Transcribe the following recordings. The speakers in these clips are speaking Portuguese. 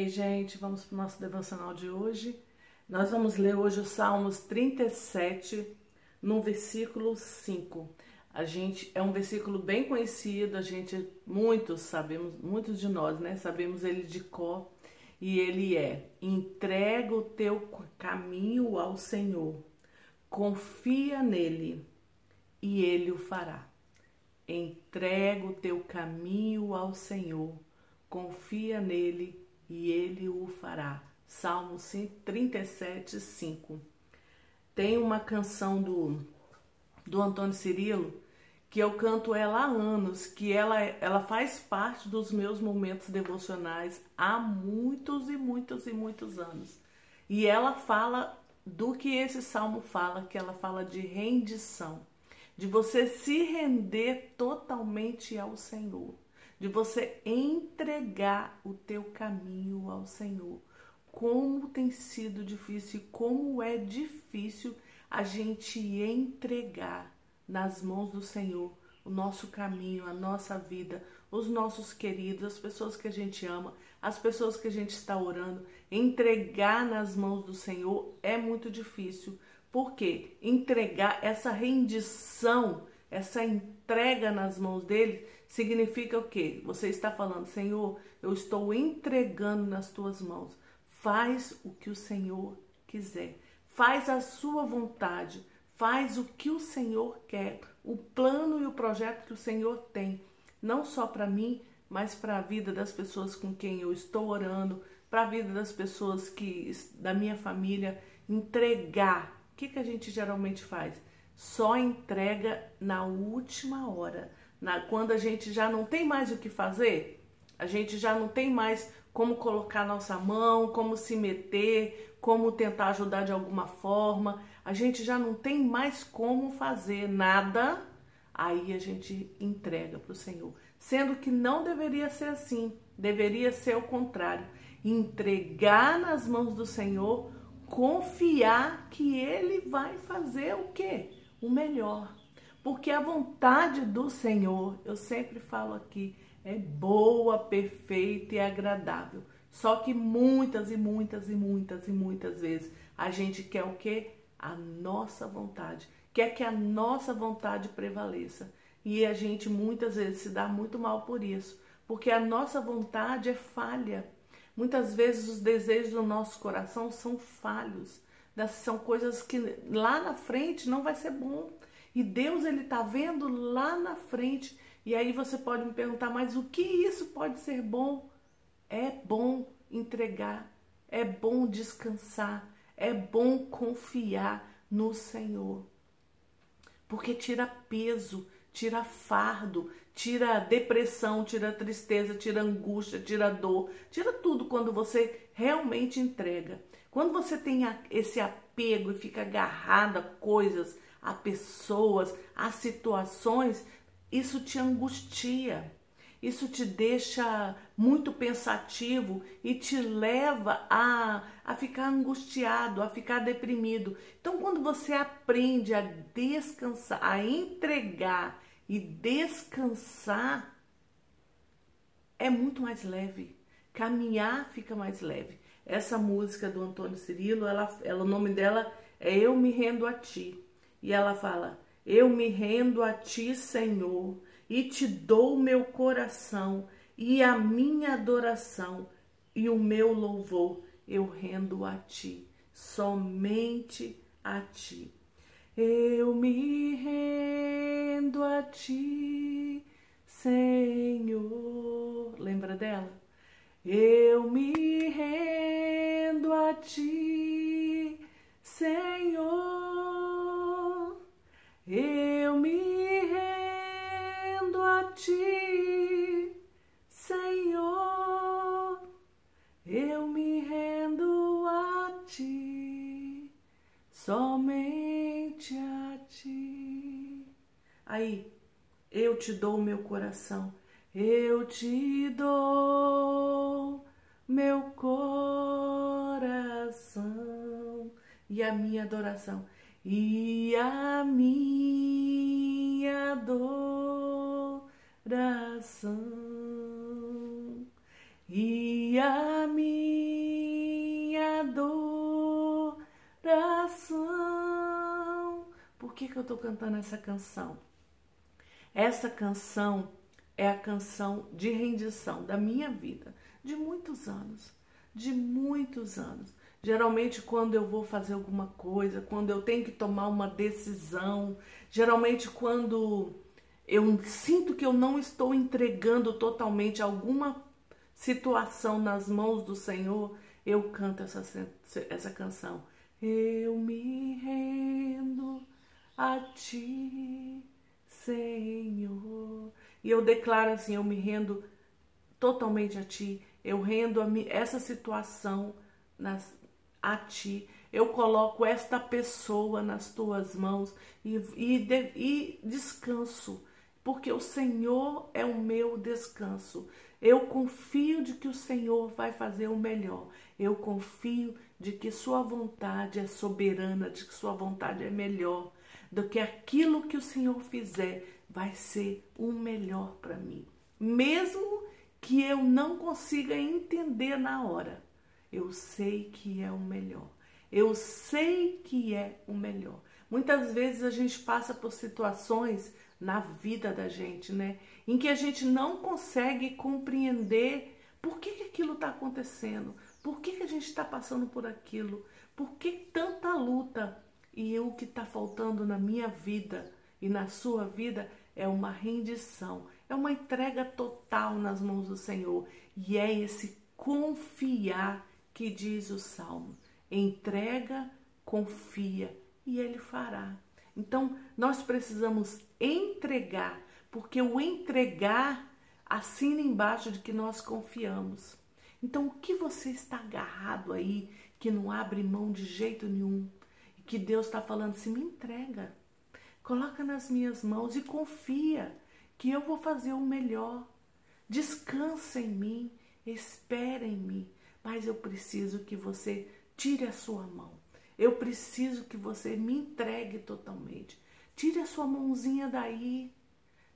E gente, vamos para o nosso devocional de hoje. Nós vamos ler hoje o Salmos 37, no versículo 5. A gente é um versículo bem conhecido, a gente muitos sabemos, muitos de nós, né, sabemos ele de cor, e ele é: entrega o teu caminho ao Senhor, confia nele e ele o fará. Entrega o teu caminho ao Senhor, confia nele e ele o fará. Salmo 37, 5. Tem uma canção do, do Antônio Cirilo que eu canto ela há anos, que ela, ela faz parte dos meus momentos devocionais há muitos e muitos e muitos anos. E ela fala do que esse salmo fala, que ela fala de rendição, de você se render totalmente ao Senhor de você entregar o teu caminho ao Senhor. Como tem sido difícil e como é difícil a gente entregar nas mãos do Senhor o nosso caminho, a nossa vida, os nossos queridos, as pessoas que a gente ama, as pessoas que a gente está orando, entregar nas mãos do Senhor é muito difícil. Porque entregar essa rendição, essa entrega nas mãos dele significa o quê? Você está falando, Senhor, eu estou entregando nas tuas mãos. Faz o que o Senhor quiser. Faz a sua vontade. Faz o que o Senhor quer. O plano e o projeto que o Senhor tem. Não só para mim, mas para a vida das pessoas com quem eu estou orando, para a vida das pessoas que da minha família. Entregar. O que, que a gente geralmente faz? Só entrega na última hora na, quando a gente já não tem mais o que fazer, a gente já não tem mais como colocar nossa mão, como se meter, como tentar ajudar de alguma forma, a gente já não tem mais como fazer nada, aí a gente entrega para o Senhor. Sendo que não deveria ser assim, deveria ser o contrário. Entregar nas mãos do Senhor, confiar que Ele vai fazer o que? O melhor. Porque a vontade do Senhor, eu sempre falo aqui, é boa, perfeita e agradável. Só que muitas e muitas e muitas e muitas vezes a gente quer o que? A nossa vontade. Quer que a nossa vontade prevaleça. E a gente muitas vezes se dá muito mal por isso. Porque a nossa vontade é falha. Muitas vezes os desejos do nosso coração são falhos. São coisas que lá na frente não vai ser bom. E Deus ele está vendo lá na frente. E aí você pode me perguntar, mas o que isso pode ser bom? É bom entregar, é bom descansar, é bom confiar no Senhor. Porque tira peso, tira fardo, tira depressão, tira tristeza, tira angústia, tira dor, tira tudo quando você realmente entrega. Quando você tem esse apego e fica agarrado a coisas, a pessoas, a situações, isso te angustia. Isso te deixa muito pensativo e te leva a, a ficar angustiado, a ficar deprimido. Então, quando você aprende a descansar, a entregar e descansar, é muito mais leve. Caminhar fica mais leve. Essa música do Antônio Cirilo, ela, ela, o nome dela é Eu Me Rendo a Ti. E ela fala: Eu me rendo a ti, Senhor, e te dou meu coração e a minha adoração e o meu louvor eu rendo a ti, somente a ti. Eu me rendo a ti, Senhor. Lembra dela? Eu me rendo a ti, Senhor. Eu me rendo a ti, Senhor. Eu me rendo a ti, somente a ti. Aí, eu te dou meu coração, eu te dou meu coração e a minha adoração e a minha coração e a minha adoração. Por que, que eu estou cantando essa canção? Essa canção é a canção de rendição da minha vida, de muitos anos, de muitos anos. Geralmente, quando eu vou fazer alguma coisa, quando eu tenho que tomar uma decisão, geralmente, quando eu sinto que eu não estou entregando totalmente alguma situação nas mãos do Senhor, eu canto essa, essa canção. Eu me rendo a ti, Senhor. E eu declaro assim: eu me rendo totalmente a ti. Eu rendo a essa situação nas, a ti. Eu coloco esta pessoa nas tuas mãos e, e, de, e descanso, porque o Senhor é o meu descanso. Eu confio de que o Senhor vai fazer o melhor. Eu confio de que Sua vontade é soberana, de que Sua vontade é melhor, do que aquilo que o Senhor fizer vai ser o melhor para mim. Mesmo que eu não consiga entender na hora eu sei que é o melhor. Eu sei que é o melhor. Muitas vezes a gente passa por situações na vida da gente, né? Em que a gente não consegue compreender por que, que aquilo está acontecendo, por que, que a gente está passando por aquilo, por que tanta luta. E o que está faltando na minha vida e na sua vida é uma rendição, é uma entrega total nas mãos do Senhor. E é esse confiar que diz o salmo: entrega, confia e ele fará. Então, nós precisamos entregar, porque o entregar assina embaixo de que nós confiamos. Então, o que você está agarrado aí, que não abre mão de jeito nenhum, e que Deus está falando assim, me entrega, coloca nas minhas mãos e confia que eu vou fazer o melhor. Descansa em mim, espera em mim mas eu preciso que você tire a sua mão. Eu preciso que você me entregue totalmente. Tire a sua mãozinha daí.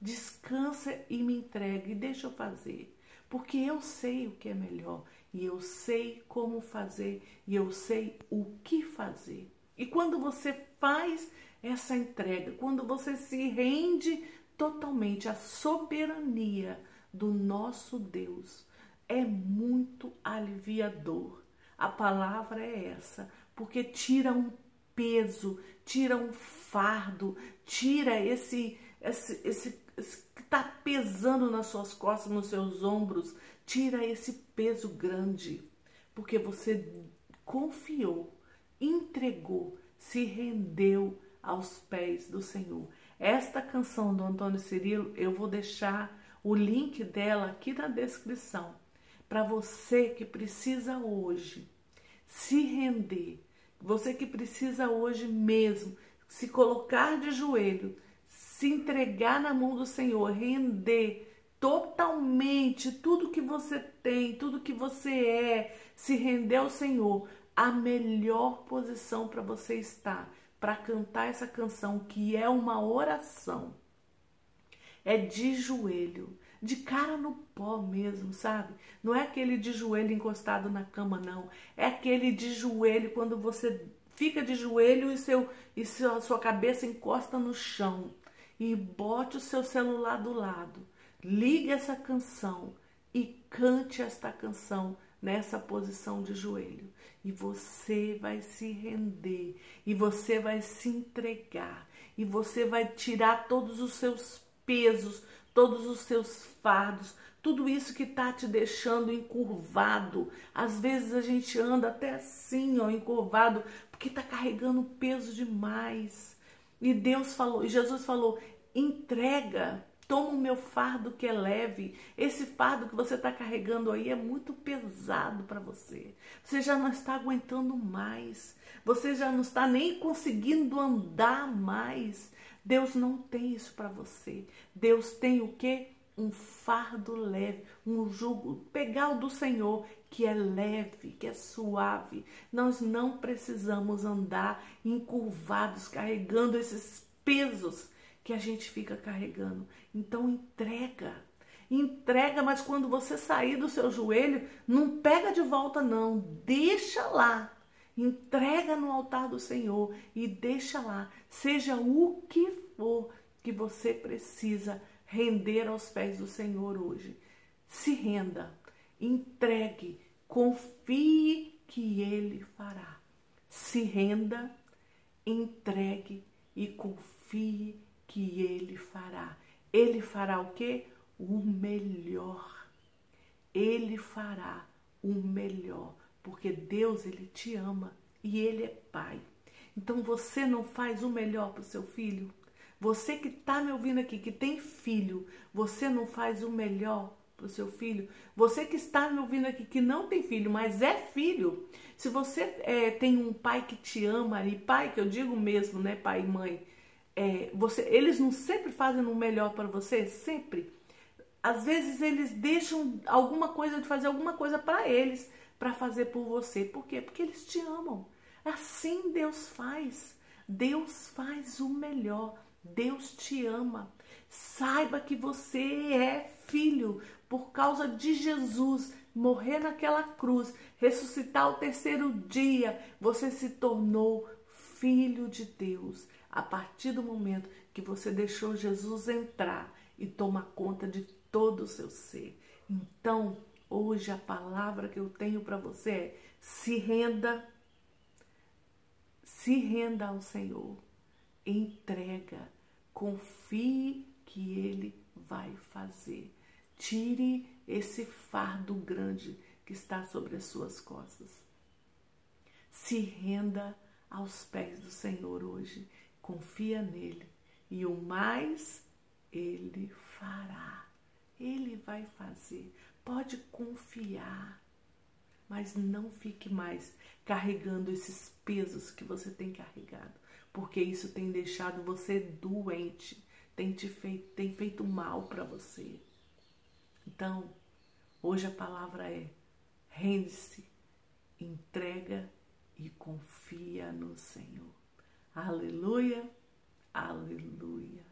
Descansa e me entregue deixa eu fazer. Porque eu sei o que é melhor e eu sei como fazer e eu sei o que fazer. E quando você faz essa entrega, quando você se rende totalmente à soberania do nosso Deus, é muito aliviador. A palavra é essa, porque tira um peso, tira um fardo, tira esse esse, esse, esse que está pesando nas suas costas, nos seus ombros, tira esse peso grande, porque você confiou, entregou, se rendeu aos pés do Senhor. Esta canção do Antônio Cirilo, eu vou deixar o link dela aqui na descrição para você que precisa hoje se render, você que precisa hoje mesmo se colocar de joelho, se entregar na mão do Senhor, render totalmente tudo que você tem, tudo que você é, se render ao Senhor, a melhor posição para você estar, para cantar essa canção que é uma oração. É de joelho de cara no pó mesmo, sabe? Não é aquele de joelho encostado na cama, não. É aquele de joelho quando você fica de joelho e, seu, e seu, sua cabeça encosta no chão. E bote o seu celular do lado. Ligue essa canção e cante esta canção nessa posição de joelho. E você vai se render, e você vai se entregar, e você vai tirar todos os seus pesos, todos os seus fardos, tudo isso que está te deixando encurvado. Às vezes a gente anda até assim, ó, encurvado, porque está carregando peso demais. E Deus falou, e Jesus falou: entrega, toma o meu fardo que é leve. Esse fardo que você está carregando aí é muito pesado para você. Você já não está aguentando mais. Você já não está nem conseguindo andar mais. Deus não tem isso para você. Deus tem o que? Um fardo leve, um jugo, pegar o do Senhor, que é leve, que é suave. Nós não precisamos andar encurvados, carregando esses pesos que a gente fica carregando. Então entrega. Entrega, mas quando você sair do seu joelho, não pega de volta não, deixa lá Entrega no altar do Senhor e deixa lá, seja o que for que você precisa render aos pés do Senhor hoje. Se renda, entregue, confie que Ele fará. Se renda, entregue e confie que Ele fará. Ele fará o quê? O melhor. Ele fará o melhor, porque Deus ele te ama e ele é pai. Então você não faz o melhor para o seu filho? Você que está me ouvindo aqui, que tem filho, você não faz o melhor para o seu filho? Você que está me ouvindo aqui, que não tem filho, mas é filho. Se você é, tem um pai que te ama, e pai que eu digo mesmo, né, pai e mãe, é, você, eles não sempre fazem o melhor para você? Sempre. Às vezes eles deixam alguma coisa de fazer alguma coisa para eles, para fazer por você. Por quê? Porque eles te amam. Assim Deus faz. Deus faz o melhor. Deus te ama. Saiba que você é filho por causa de Jesus morrer naquela cruz, ressuscitar o terceiro dia. Você se tornou filho de Deus a partir do momento que você deixou Jesus entrar e tomar conta de todo o seu ser. Então, hoje a palavra que eu tenho para você é: se renda, se renda ao Senhor, entrega Confie que Ele vai fazer. Tire esse fardo grande que está sobre as suas costas. Se renda aos pés do Senhor hoje. Confia nele. E o mais Ele fará. Ele vai fazer. Pode confiar. Mas não fique mais carregando esses pesos que você tem carregado porque isso tem deixado você doente, tem te feito, tem feito mal para você. Então, hoje a palavra é: rende-se, entrega e confia no Senhor. Aleluia, aleluia.